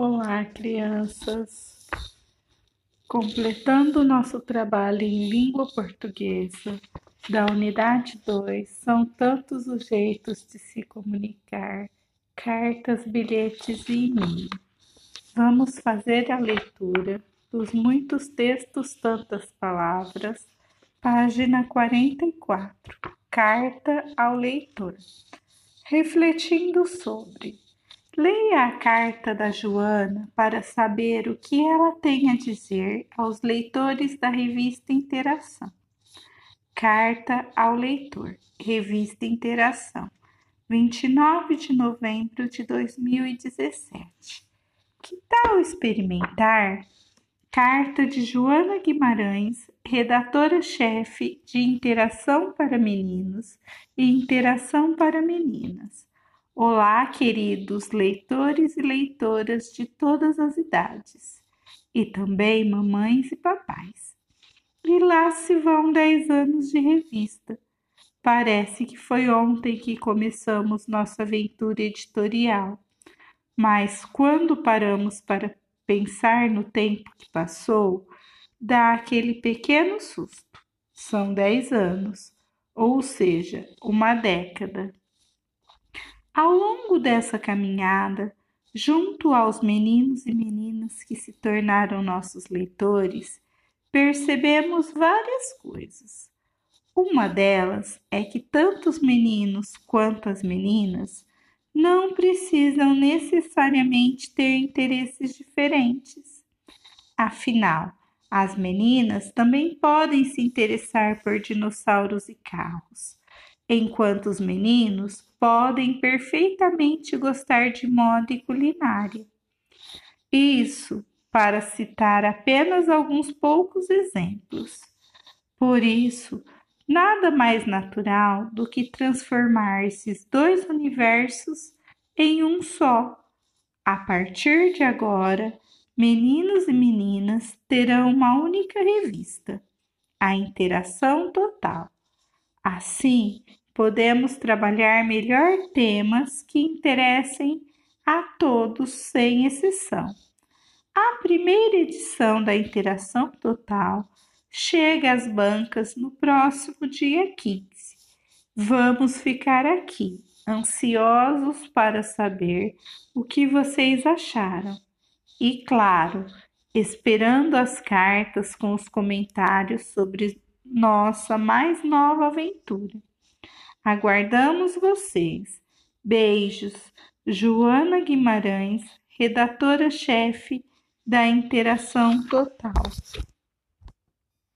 Olá, crianças! Completando nosso trabalho em língua portuguesa da unidade 2, são tantos os jeitos de se comunicar, cartas, bilhetes e e-mail. Vamos fazer a leitura dos muitos textos, tantas palavras, página 44, carta ao leitor, refletindo sobre Leia a carta da Joana para saber o que ela tem a dizer aos leitores da revista Interação. Carta ao leitor, revista Interação, 29 de novembro de 2017. Que tal experimentar? Carta de Joana Guimarães, redatora-chefe de Interação para Meninos e Interação para Meninas Olá, queridos leitores e leitoras de todas as idades, e também mamães e papais. E lá se vão dez anos de revista. Parece que foi ontem que começamos nossa aventura editorial, mas quando paramos para pensar no tempo que passou, dá aquele pequeno susto. São dez anos, ou seja, uma década. Ao longo dessa caminhada, junto aos meninos e meninas que se tornaram nossos leitores, percebemos várias coisas. Uma delas é que tanto os meninos quanto as meninas não precisam necessariamente ter interesses diferentes. Afinal, as meninas também podem se interessar por dinossauros e carros, enquanto os meninos podem perfeitamente gostar de moda e culinária. Isso para citar apenas alguns poucos exemplos. Por isso, nada mais natural do que transformar esses dois universos em um só. A partir de agora, meninos e meninas terão uma única revista, a Interação Total. Assim, podemos trabalhar melhor temas que interessem a todos sem exceção. A primeira edição da Interação Total chega às bancas no próximo dia 15. Vamos ficar aqui, ansiosos para saber o que vocês acharam. E, claro, esperando as cartas com os comentários sobre nossa mais nova aventura. Aguardamos vocês. Beijos. Joana Guimarães, redatora-chefe da Interação Total.